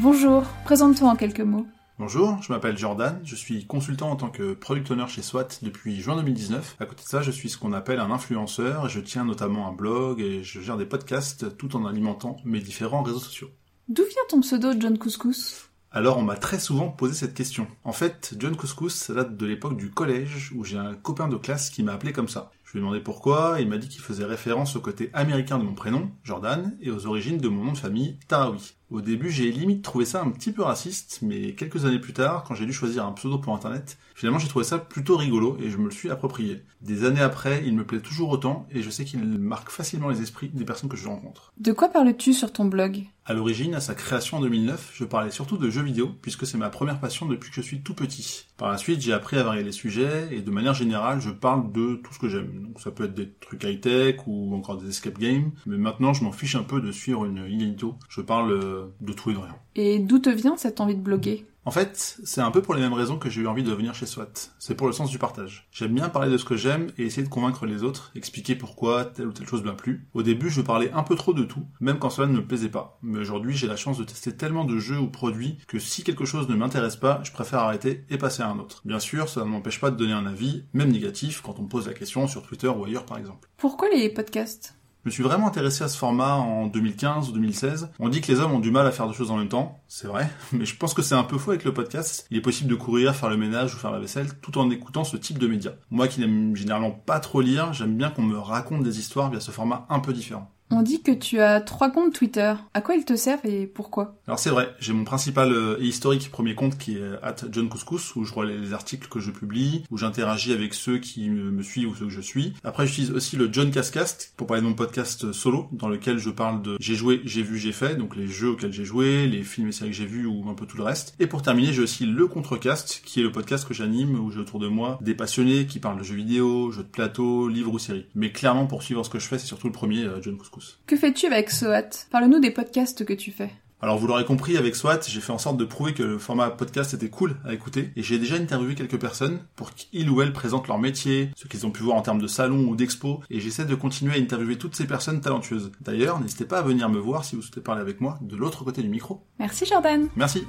Bonjour, présente-toi en quelques mots. Bonjour, je m'appelle Jordan, je suis consultant en tant que product owner chez SWAT depuis juin 2019. À côté de ça, je suis ce qu'on appelle un influenceur et je tiens notamment un blog et je gère des podcasts tout en alimentant mes différents réseaux sociaux. D'où vient ton pseudo John Couscous? Alors on m'a très souvent posé cette question. En fait, John Couscous, ça date de l'époque du collège où j'ai un copain de classe qui m'a appelé comme ça. Je lui ai demandé pourquoi, et il m'a dit qu'il faisait référence au côté américain de mon prénom, Jordan, et aux origines de mon nom de famille, Tarawi. Au début, j'ai limite trouvé ça un petit peu raciste, mais quelques années plus tard, quand j'ai dû choisir un pseudo pour internet, finalement j'ai trouvé ça plutôt rigolo et je me le suis approprié. Des années après, il me plaît toujours autant et je sais qu'il marque facilement les esprits des personnes que je rencontre. De quoi parles-tu sur ton blog? À l'origine, à sa création en 2009, je parlais surtout de jeux vidéo, puisque c'est ma première passion depuis que je suis tout petit. Par la suite, j'ai appris à varier les sujets et de manière générale, je parle de tout ce que j'aime. Donc ça peut être des trucs high-tech ou encore des escape games, mais maintenant je m'en fiche un peu de suivre une ligne Je parle euh, de tout et de rien. Et d'où te vient cette envie de bloguer en fait, c'est un peu pour les mêmes raisons que j'ai eu envie de venir chez SWAT. C'est pour le sens du partage. J'aime bien parler de ce que j'aime et essayer de convaincre les autres, expliquer pourquoi telle ou telle chose m'a plu. Au début, je parlais un peu trop de tout, même quand cela ne me plaisait pas. Mais aujourd'hui, j'ai la chance de tester tellement de jeux ou produits que si quelque chose ne m'intéresse pas, je préfère arrêter et passer à un autre. Bien sûr, ça ne m'empêche pas de donner un avis, même négatif, quand on me pose la question sur Twitter ou ailleurs par exemple. Pourquoi les podcasts? Je me suis vraiment intéressé à ce format en 2015 ou 2016. On dit que les hommes ont du mal à faire deux choses en même temps, c'est vrai, mais je pense que c'est un peu faux avec le podcast. Il est possible de courir, faire le ménage ou faire la vaisselle tout en écoutant ce type de médias. Moi qui n'aime généralement pas trop lire, j'aime bien qu'on me raconte des histoires via ce format un peu différent. On dit que tu as trois comptes Twitter. À quoi ils te servent et pourquoi? Alors c'est vrai, j'ai mon principal euh, et historique premier compte qui est at John Couscous où je vois les articles que je publie, où j'interagis avec ceux qui me suivent ou ceux que je suis. Après j'utilise aussi le John Cascast pour parler de mon podcast solo dans lequel je parle de j'ai joué, j'ai vu, j'ai fait, donc les jeux auxquels j'ai joué, les films et séries que j'ai vus ou un peu tout le reste. Et pour terminer, j'ai aussi le Contrecast qui est le podcast que j'anime où j'ai autour de moi des passionnés qui parlent de jeux vidéo, jeux de plateau, livres ou séries. Mais clairement pour suivre ce que je fais, c'est surtout le premier euh, John Couscous. Que fais-tu avec SOAT? Parle-nous des podcasts que tu fais. Alors vous l'aurez compris, avec SWAT, j'ai fait en sorte de prouver que le format podcast était cool à écouter, et j'ai déjà interviewé quelques personnes pour qu'ils ou elles présentent leur métier, ce qu'ils ont pu voir en termes de salon ou d'expo, et j'essaie de continuer à interviewer toutes ces personnes talentueuses. D'ailleurs, n'hésitez pas à venir me voir si vous souhaitez parler avec moi de l'autre côté du micro. Merci Jordan. Merci.